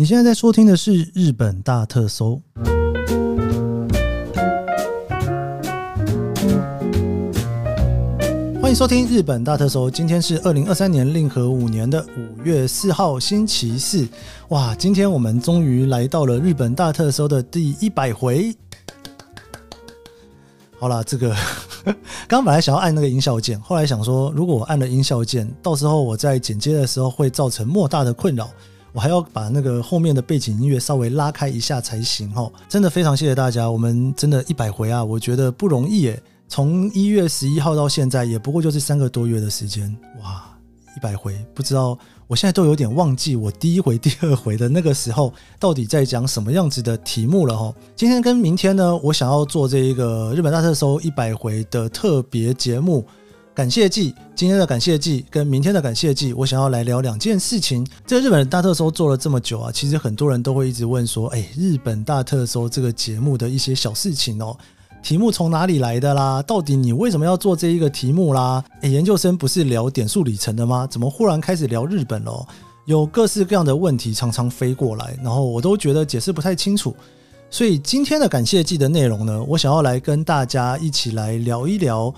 你现在在收听的是日本大特搜，欢迎收听日本大特搜。今天是二零二三年令和五年的五月四号，星期四。哇，今天我们终于来到了日本大特搜的第一百回。好啦，这个。刚本来想要按那个音效键，后来想说，如果我按了音效键，到时候我在剪接的时候会造成莫大的困扰，我还要把那个后面的背景音乐稍微拉开一下才行哈。真的非常谢谢大家，我们真的一百回啊，我觉得不容易耶。从一月十一号到现在，也不过就是三个多月的时间，哇，一百回，不知道。我现在都有点忘记我第一回、第二回的那个时候到底在讲什么样子的题目了哈。今天跟明天呢，我想要做这一个日本大特搜一百回的特别节目，感谢祭。今天的感谢祭跟明天的感谢祭，我想要来聊两件事情。这个日本大特搜做了这么久啊，其实很多人都会一直问说，哎，日本大特搜这个节目的一些小事情哦。题目从哪里来的啦？到底你为什么要做这一个题目啦？诶，研究生不是聊点数里程的吗？怎么忽然开始聊日本了？有各式各样的问题常常飞过来，然后我都觉得解释不太清楚。所以今天的感谢祭的内容呢，我想要来跟大家一起来聊一聊。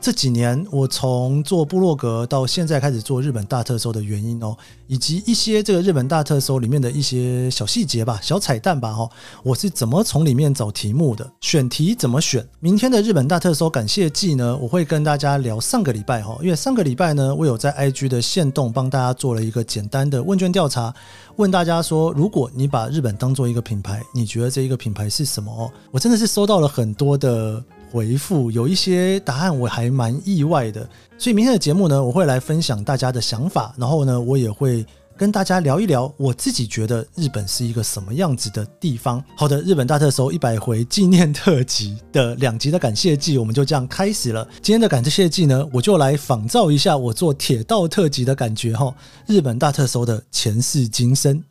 这几年，我从做部落格到现在开始做日本大特搜的原因哦，以及一些这个日本大特搜里面的一些小细节吧、小彩蛋吧哈，我是怎么从里面找题目的，选题怎么选。明天的日本大特搜感谢祭呢，我会跟大家聊上个礼拜哈，因为上个礼拜呢，我有在 IG 的限动帮大家做了一个简单的问卷调查，问大家说，如果你把日本当做一个品牌，你觉得这一个品牌是什么哦？我真的是收到了很多的。回复有一些答案我还蛮意外的，所以明天的节目呢，我会来分享大家的想法，然后呢，我也会跟大家聊一聊我自己觉得日本是一个什么样子的地方。好的，日本大特搜一百回纪念特辑的两集的感谢祭，我们就这样开始了。今天的感谢祭呢，我就来仿照一下我做铁道特辑的感觉哈，日本大特搜的前世今生。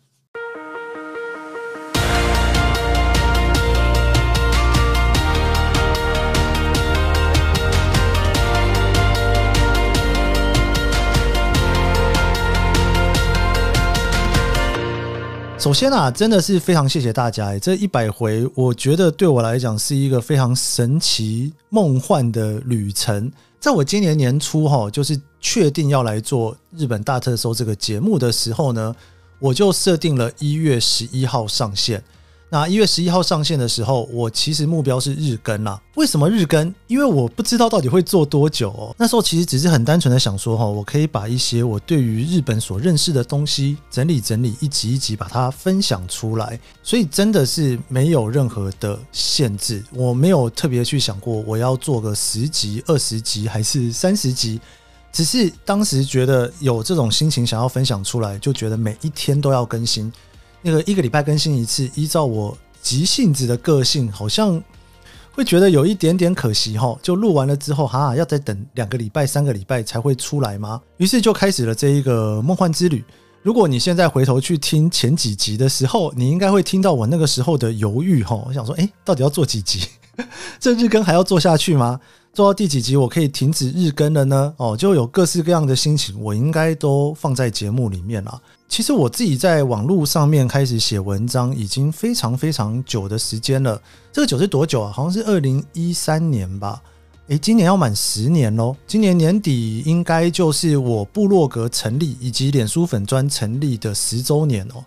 首先啊，真的是非常谢谢大家诶，这一百回，我觉得对我来讲是一个非常神奇、梦幻的旅程。在我今年年初哈，就是确定要来做日本大特搜这个节目的时候呢，我就设定了一月十一号上线。那一月十一号上线的时候，我其实目标是日更啦。为什么日更？因为我不知道到底会做多久哦。那时候其实只是很单纯的想说，哈，我可以把一些我对于日本所认识的东西整理整理，一集一集把它分享出来。所以真的是没有任何的限制，我没有特别去想过我要做个十集、二十集还是三十集，只是当时觉得有这种心情想要分享出来，就觉得每一天都要更新。那个一个礼拜更新一次，依照我急性子的个性，好像会觉得有一点点可惜哈。就录完了之后，哈，要再等两个礼拜、三个礼拜才会出来吗？于是就开始了这一个梦幻之旅。如果你现在回头去听前几集的时候，你应该会听到我那个时候的犹豫哈。我想说，诶，到底要做几集？这日更还要做下去吗？做到第几集我可以停止日更了呢？哦，就有各式各样的心情，我应该都放在节目里面了。其实我自己在网络上面开始写文章，已经非常非常久的时间了。这个久是多久啊？好像是二零一三年吧。诶，今年要满十年喽。今年年底应该就是我部落格成立以及脸书粉专成立的十周年哦。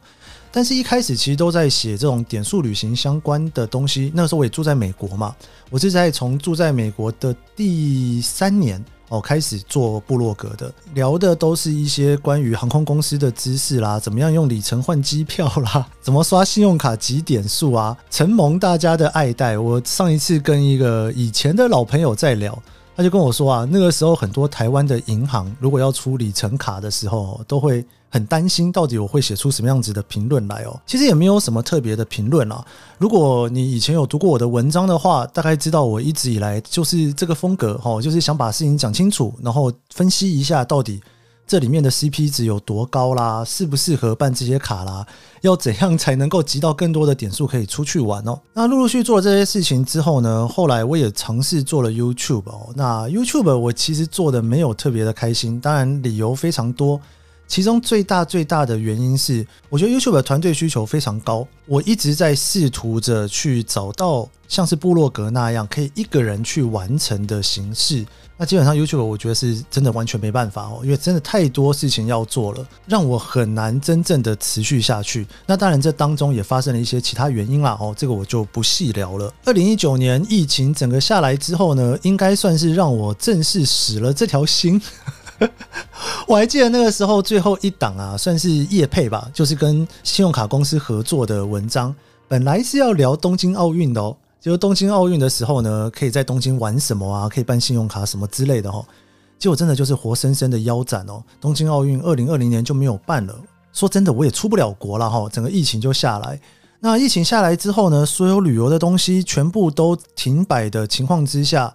但是，一开始其实都在写这种点数旅行相关的东西。那个时候我也住在美国嘛，我是在从住在美国的第三年。哦，开始做部落格的，聊的都是一些关于航空公司的知识啦，怎么样用里程换机票啦，怎么刷信用卡积点数啊，承蒙大家的爱戴。我上一次跟一个以前的老朋友在聊。他就跟我说啊，那个时候很多台湾的银行如果要出里程卡的时候，都会很担心，到底我会写出什么样子的评论来哦。其实也没有什么特别的评论啊。如果你以前有读过我的文章的话，大概知道我一直以来就是这个风格哦，就是想把事情讲清楚，然后分析一下到底。这里面的 CP 值有多高啦？适不适合办这些卡啦？要怎样才能够集到更多的点数可以出去玩哦？那陆陆续续做了这些事情之后呢，后来我也尝试做了 YouTube 哦。那 YouTube 我其实做的没有特别的开心，当然理由非常多，其中最大最大的原因是，我觉得 YouTube 的团队需求非常高。我一直在试图着去找到像是部落格那样可以一个人去完成的形式。那基本上 YouTube 我觉得是真的完全没办法哦，因为真的太多事情要做了，让我很难真正的持续下去。那当然这当中也发生了一些其他原因啦哦，这个我就不细聊了。二零一九年疫情整个下来之后呢，应该算是让我正式死了这条心。我还记得那个时候最后一档啊，算是业配吧，就是跟信用卡公司合作的文章，本来是要聊东京奥运的哦。结果东京奥运的时候呢，可以在东京玩什么啊？可以办信用卡什么之类的哦。结果真的就是活生生的腰斩哦。东京奥运二零二零年就没有办了。说真的，我也出不了国了哈。整个疫情就下来，那疫情下来之后呢，所有旅游的东西全部都停摆的情况之下，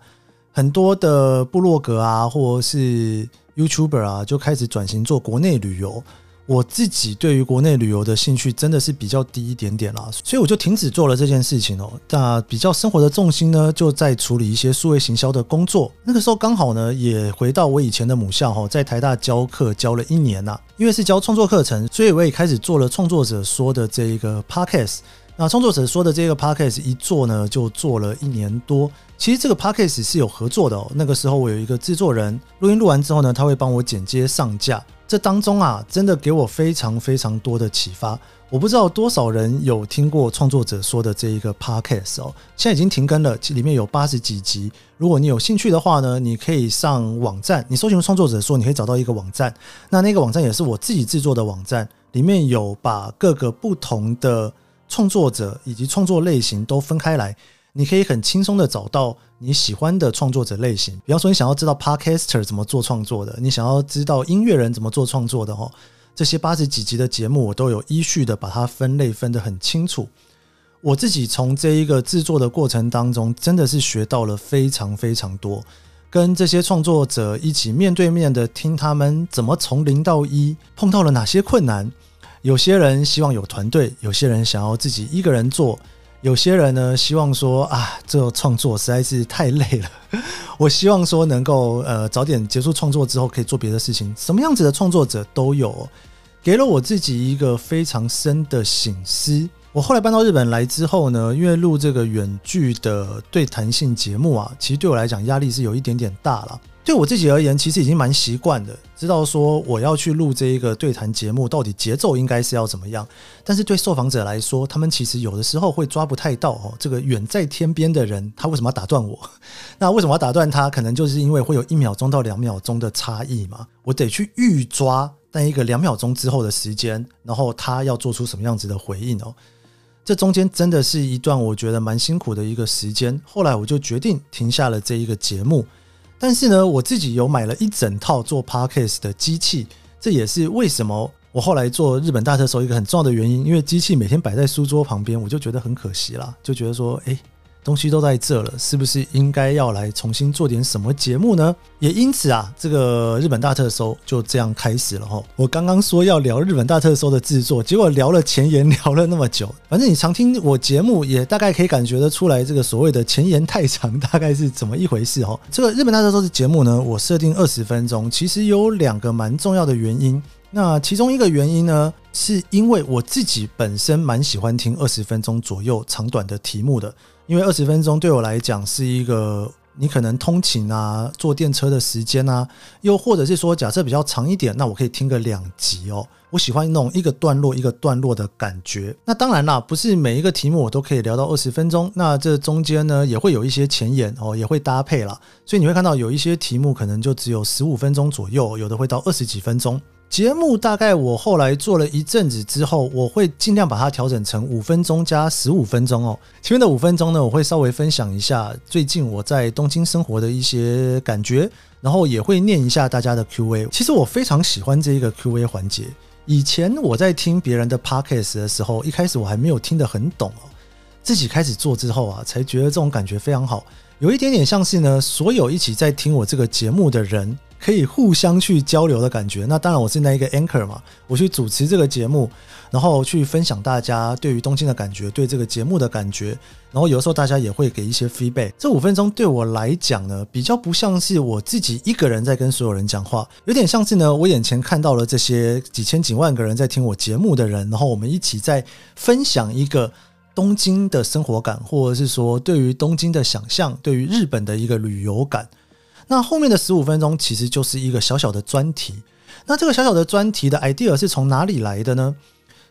很多的部落格啊，或者是 YouTuber 啊，就开始转型做国内旅游。我自己对于国内旅游的兴趣真的是比较低一点点啦，所以我就停止做了这件事情哦。那比较生活的重心呢，就在处理一些数位行销的工作。那个时候刚好呢，也回到我以前的母校哈，在台大教课教了一年呐。因为是教创作课程，所以我也开始做了创作者说的这一个 podcast。那创作者说的这个 podcast 一做呢，就做了一年多。其实这个 podcast 是有合作的哦。那个时候我有一个制作人，录音录完之后呢，他会帮我剪接上架。这当中啊，真的给我非常非常多的启发。我不知道多少人有听过创作者说的这一个 podcast 哦，现在已经停更了，里面有八十几集。如果你有兴趣的话呢，你可以上网站，你搜寻创作者说，你可以找到一个网站。那那个网站也是我自己制作的网站，里面有把各个不同的创作者以及创作类型都分开来。你可以很轻松的找到你喜欢的创作者类型，比方说你想要知道 Podcaster 怎么做创作的，你想要知道音乐人怎么做创作的哈，这些八十几集的节目我都有依序的把它分类分得很清楚。我自己从这一个制作的过程当中，真的是学到了非常非常多，跟这些创作者一起面对面的听他们怎么从零到一，碰到了哪些困难。有些人希望有团队，有些人想要自己一个人做。有些人呢，希望说啊，这创作实在是太累了。我希望说能够呃早点结束创作之后，可以做别的事情。什么样子的创作者都有，给了我自己一个非常深的醒思。我后来搬到日本来之后呢，因为录这个远距的对谈性节目啊，其实对我来讲压力是有一点点大了。对我自己而言，其实已经蛮习惯的，知道说我要去录这一个对谈节目，到底节奏应该是要怎么样。但是对受访者来说，他们其实有的时候会抓不太到哦，这个远在天边的人，他为什么要打断我？那为什么要打断他？可能就是因为会有一秒钟到两秒钟的差异嘛，我得去预抓那一个两秒钟之后的时间，然后他要做出什么样子的回应哦。这中间真的是一段我觉得蛮辛苦的一个时间。后来我就决定停下了这一个节目。但是呢，我自己有买了一整套做 podcast 的机器，这也是为什么我后来做日本大车时候一个很重要的原因。因为机器每天摆在书桌旁边，我就觉得很可惜啦，就觉得说，诶。东西都在这了，是不是应该要来重新做点什么节目呢？也因此啊，这个日本大特搜就这样开始了哈。我刚刚说要聊日本大特搜的制作，结果聊了前言聊了那么久。反正你常听我节目，也大概可以感觉得出来，这个所谓的前言太长，大概是怎么一回事哈。这个日本大特搜的节目呢，我设定二十分钟，其实有两个蛮重要的原因。那其中一个原因呢，是因为我自己本身蛮喜欢听二十分钟左右长短的题目的。因为二十分钟对我来讲是一个你可能通勤啊、坐电车的时间啊，又或者是说假设比较长一点，那我可以听个两集哦。我喜欢那种一个段落一个段落的感觉。那当然啦，不是每一个题目我都可以聊到二十分钟。那这中间呢也会有一些前言哦，也会搭配啦。所以你会看到有一些题目可能就只有十五分钟左右，有的会到二十几分钟。节目大概我后来做了一阵子之后，我会尽量把它调整成五分钟加十五分钟哦。前面的五分钟呢，我会稍微分享一下最近我在东京生活的一些感觉，然后也会念一下大家的 Q&A。其实我非常喜欢这一个 Q&A 环节。以前我在听别人的 Podcast 的时候，一开始我还没有听得很懂哦，自己开始做之后啊，才觉得这种感觉非常好，有一点点像是呢，所有一起在听我这个节目的人。可以互相去交流的感觉。那当然，我是那一个 anchor 嘛，我去主持这个节目，然后去分享大家对于东京的感觉，对这个节目的感觉。然后有时候大家也会给一些 feedback。这五分钟对我来讲呢，比较不像是我自己一个人在跟所有人讲话，有点像是呢，我眼前看到了这些几千几万个人在听我节目的人，然后我们一起在分享一个东京的生活感，或者是说对于东京的想象，对于日本的一个旅游感。那后面的十五分钟其实就是一个小小的专题。那这个小小的专题的 idea 是从哪里来的呢？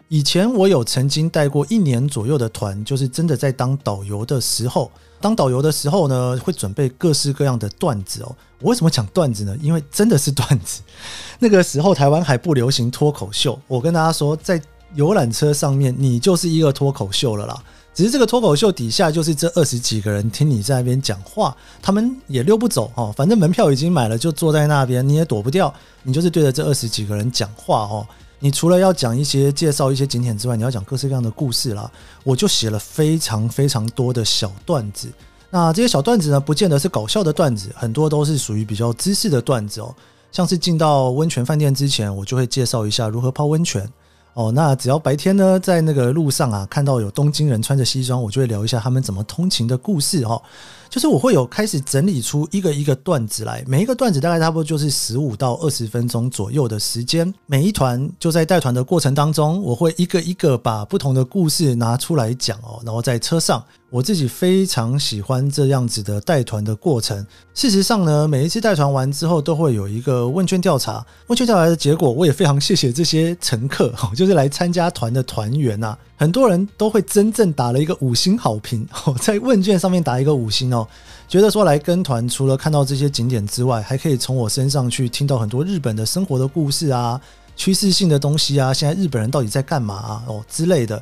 以前我有曾经带过一年左右的团，就是真的在当导游的时候，当导游的时候呢，会准备各式各样的段子哦。我为什么讲段子呢？因为真的是段子。那个时候台湾还不流行脱口秀，我跟大家说，在游览车上面，你就是一个脱口秀了啦。只是这个脱口秀底下就是这二十几个人听你在那边讲话，他们也溜不走哦。反正门票已经买了，就坐在那边，你也躲不掉。你就是对着这二十几个人讲话哦。你除了要讲一些介绍一些景点之外，你要讲各式各样的故事啦。我就写了非常非常多的小段子。那这些小段子呢，不见得是搞笑的段子，很多都是属于比较知识的段子哦。像是进到温泉饭店之前，我就会介绍一下如何泡温泉。哦，那只要白天呢，在那个路上啊，看到有东京人穿着西装，我就会聊一下他们怎么通勤的故事哈。就是我会有开始整理出一个一个段子来，每一个段子大概差不多就是十五到二十分钟左右的时间。每一团就在带团的过程当中，我会一个一个把不同的故事拿出来讲哦，然后在车上。我自己非常喜欢这样子的带团的过程。事实上呢，每一次带团完之后，都会有一个问卷调查。问卷调查的结果，我也非常谢谢这些乘客，就是来参加团的团员呐。很多人都会真正打了一个五星好评，在问卷上面打一个五星哦，觉得说来跟团，除了看到这些景点之外，还可以从我身上去听到很多日本的生活的故事啊，趋势性的东西啊，现在日本人到底在干嘛，哦之类的。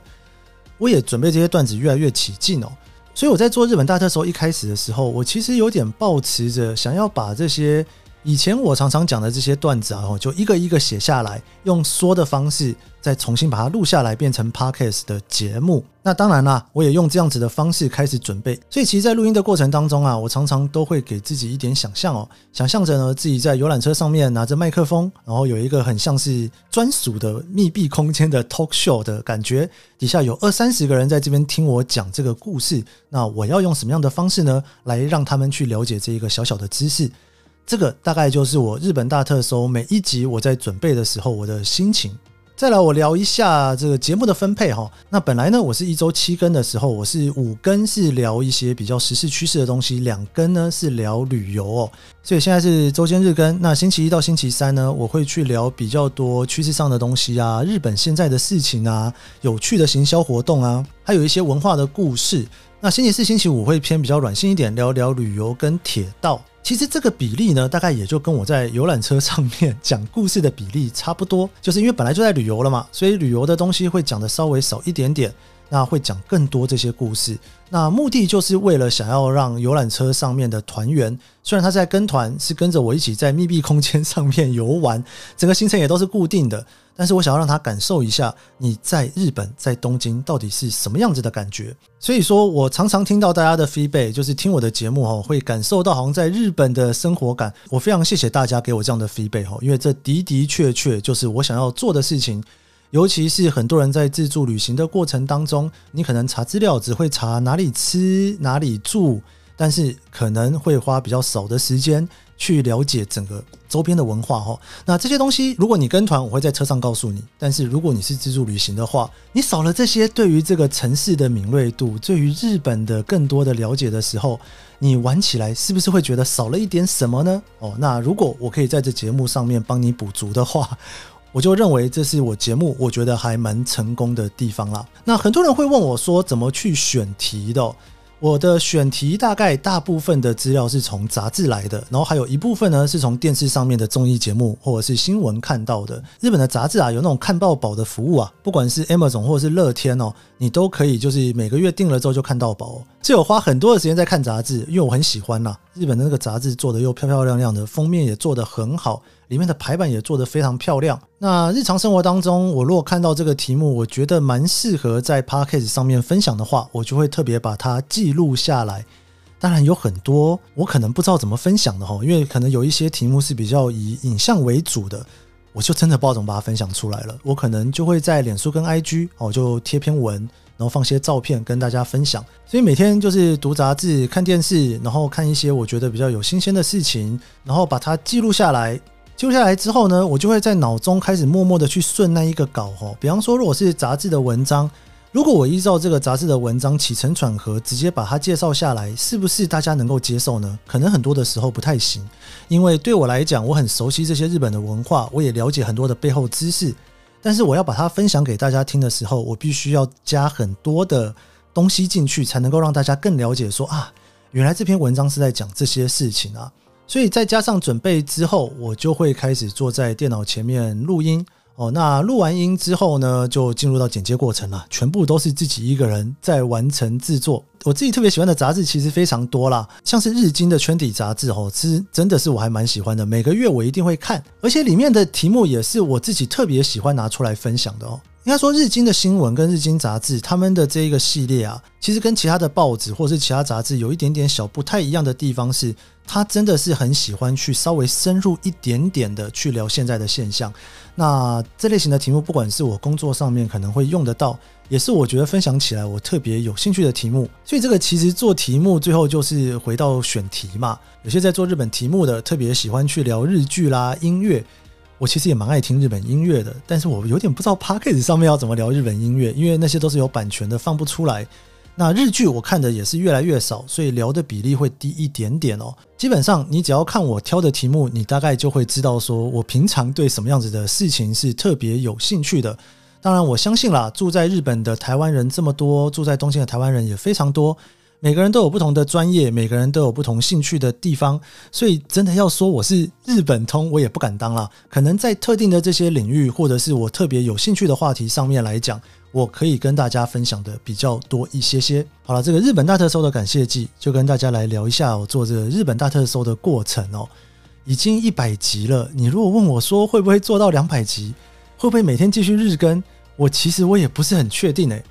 我也准备这些段子越来越起劲哦。所以我在做日本大特搜一开始的时候，我其实有点抱持着想要把这些以前我常常讲的这些段子啊，就一个一个写下来，用说的方式再重新把它录下来，变成 Podcast 的节目。那当然啦，我也用这样子的方式开始准备。所以其实，在录音的过程当中啊，我常常都会给自己一点想象哦，想象着呢自己在游览车上面拿着麦克风，然后有一个很像是专属的密闭空间的 talk show 的感觉，底下有二三十个人在这边听我讲这个故事。那我要用什么样的方式呢，来让他们去了解这一个小小的知识？这个大概就是我日本大特搜每一集我在准备的时候我的心情。再来，我聊一下这个节目的分配哈。那本来呢，我是一周七更的时候，我是五更是聊一些比较时事趋势的东西，两更呢是聊旅游哦。所以现在是周间日更。那星期一到星期三呢，我会去聊比较多趋势上的东西啊，日本现在的事情啊，有趣的行销活动啊，还有一些文化的故事。那星期四、星期五会偏比较软性一点，聊聊旅游跟铁道。其实这个比例呢，大概也就跟我在游览车上面讲故事的比例差不多，就是因为本来就在旅游了嘛，所以旅游的东西会讲得稍微少一点点，那会讲更多这些故事。那目的就是为了想要让游览车上面的团员，虽然他在跟团，是跟着我一起在密闭空间上面游玩，整个行程也都是固定的。但是我想要让他感受一下你在日本在东京到底是什么样子的感觉，所以说我常常听到大家的 feedback，就是听我的节目哦，会感受到好像在日本的生活感。我非常谢谢大家给我这样的 feedback 哈，因为这的的确确就是我想要做的事情。尤其是很多人在自助旅行的过程当中，你可能查资料只会查哪里吃哪里住，但是可能会花比较少的时间。去了解整个周边的文化哈，那这些东西如果你跟团，我会在车上告诉你；但是如果你是自助旅行的话，你少了这些对于这个城市的敏锐度，对于日本的更多的了解的时候，你玩起来是不是会觉得少了一点什么呢？哦，那如果我可以在这节目上面帮你补足的话，我就认为这是我节目我觉得还蛮成功的地方啦。那很多人会问我说，怎么去选题的？我的选题大概大部分的资料是从杂志来的，然后还有一部分呢是从电视上面的综艺节目或者是新闻看到的。日本的杂志啊，有那种看到饱的服务啊，不管是 Amazon 或者是乐天哦，你都可以就是每个月订了之后就看到饱哦。是有花很多的时间在看杂志，因为我很喜欢呐。日本的那个杂志做的又漂漂亮亮的，封面也做得很好。里面的排版也做得非常漂亮。那日常生活当中，我如果看到这个题目，我觉得蛮适合在 Podcast 上面分享的话，我就会特别把它记录下来。当然有很多我可能不知道怎么分享的哈，因为可能有一些题目是比较以影像为主的，我就真的不知道怎么把它分享出来了。我可能就会在脸书跟 IG 哦，就贴篇文，然后放些照片跟大家分享。所以每天就是读杂志、看电视，然后看一些我觉得比较有新鲜的事情，然后把它记录下来。揪下来之后呢，我就会在脑中开始默默的去顺那一个稿哦。比方说，如果是杂志的文章。如果我依照这个杂志的文章起承转合，直接把它介绍下来，是不是大家能够接受呢？可能很多的时候不太行，因为对我来讲，我很熟悉这些日本的文化，我也了解很多的背后知识。但是我要把它分享给大家听的时候，我必须要加很多的东西进去，才能够让大家更了解说啊，原来这篇文章是在讲这些事情啊。所以再加上准备之后，我就会开始坐在电脑前面录音。哦，那录完音之后呢，就进入到剪接过程了，全部都是自己一个人在完成制作。我自己特别喜欢的杂志其实非常多啦，像是日经的圈底杂志哦，其实真的是我还蛮喜欢的，每个月我一定会看，而且里面的题目也是我自己特别喜欢拿出来分享的哦。应该说，日经的新闻跟日经杂志他们的这一个系列啊，其实跟其他的报纸或是其他杂志有一点点小不太一样的地方是，他真的是很喜欢去稍微深入一点点的去聊现在的现象。那这类型的题目，不管是我工作上面可能会用得到，也是我觉得分享起来我特别有兴趣的题目。所以这个其实做题目最后就是回到选题嘛。有些在做日本题目的，特别喜欢去聊日剧啦、音乐。我其实也蛮爱听日本音乐的，但是我有点不知道 Podcast 上面要怎么聊日本音乐，因为那些都是有版权的，放不出来。那日剧我看的也是越来越少，所以聊的比例会低一点点哦。基本上你只要看我挑的题目，你大概就会知道说我平常对什么样子的事情是特别有兴趣的。当然我相信啦，住在日本的台湾人这么多，住在东京的台湾人也非常多。每个人都有不同的专业，每个人都有不同兴趣的地方，所以真的要说我是日本通，我也不敢当啦。可能在特定的这些领域，或者是我特别有兴趣的话题上面来讲，我可以跟大家分享的比较多一些些。好了，这个日本大特搜的感谢祭，就跟大家来聊一下我做这个日本大特搜的过程哦。已经一百集了，你如果问我说会不会做到两百集，会不会每天继续日更，我其实我也不是很确定诶。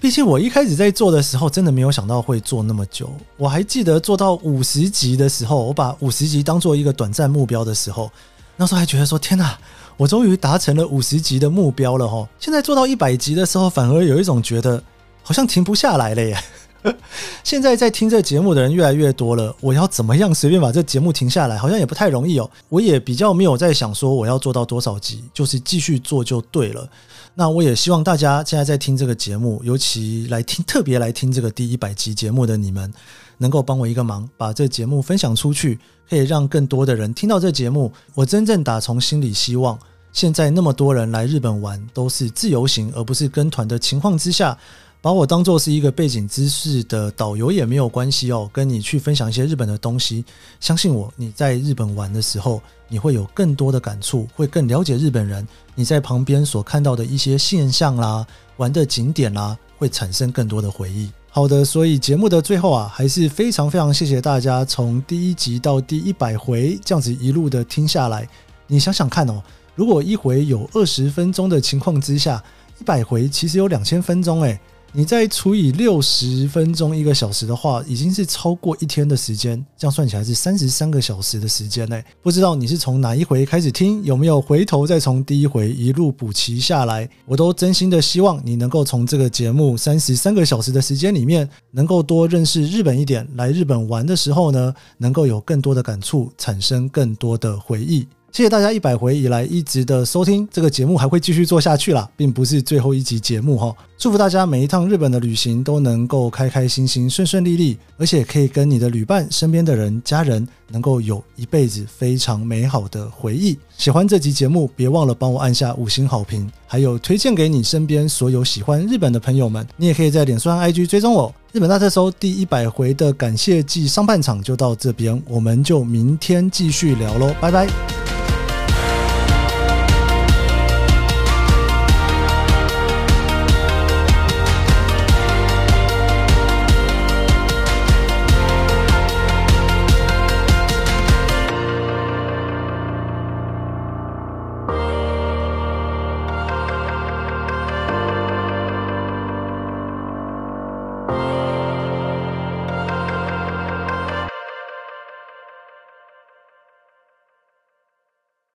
毕竟我一开始在做的时候，真的没有想到会做那么久。我还记得做到五十集的时候，我把五十集当做一个短暂目标的时候，那时候还觉得说：“天哪，我终于达成了五十集的目标了！”哈，现在做到一百集的时候，反而有一种觉得好像停不下来了耶。现在在听这节目的人越来越多了，我要怎么样随便把这节目停下来，好像也不太容易哦。我也比较没有在想说我要做到多少集，就是继续做就对了。那我也希望大家现在在听这个节目，尤其来听特别来听这个第一百集节目的你们，能够帮我一个忙，把这节目分享出去，可以让更多的人听到这节目。我真正打从心里希望，现在那么多人来日本玩，都是自由行而不是跟团的情况之下。把我当做是一个背景知识的导游也没有关系哦，跟你去分享一些日本的东西。相信我，你在日本玩的时候，你会有更多的感触，会更了解日本人。你在旁边所看到的一些现象啦，玩的景点啦，会产生更多的回忆。好的，所以节目的最后啊，还是非常非常谢谢大家从第一集到第一百回这样子一路的听下来。你想想看哦，如果一回有二十分钟的情况之下，一百回其实有两千分钟诶。你再除以六十分钟一个小时的话，已经是超过一天的时间。这样算起来是三十三个小时的时间呢。不知道你是从哪一回开始听，有没有回头再从第一回一路补齐下来？我都真心的希望你能够从这个节目三十三个小时的时间里面，能够多认识日本一点。来日本玩的时候呢，能够有更多的感触，产生更多的回忆。谢谢大家一百回以来一直的收听，这个节目还会继续做下去啦，并不是最后一集节目哈。祝福大家每一趟日本的旅行都能够开开心心、顺顺利利，而且可以跟你的旅伴、身边的人、家人能够有一辈子非常美好的回忆。喜欢这集节目，别忘了帮我按下五星好评，还有推荐给你身边所有喜欢日本的朋友们。你也可以在脸书上 IG 追踪我。日本大特搜第一百回的感谢祭上半场就到这边，我们就明天继续聊喽，拜拜。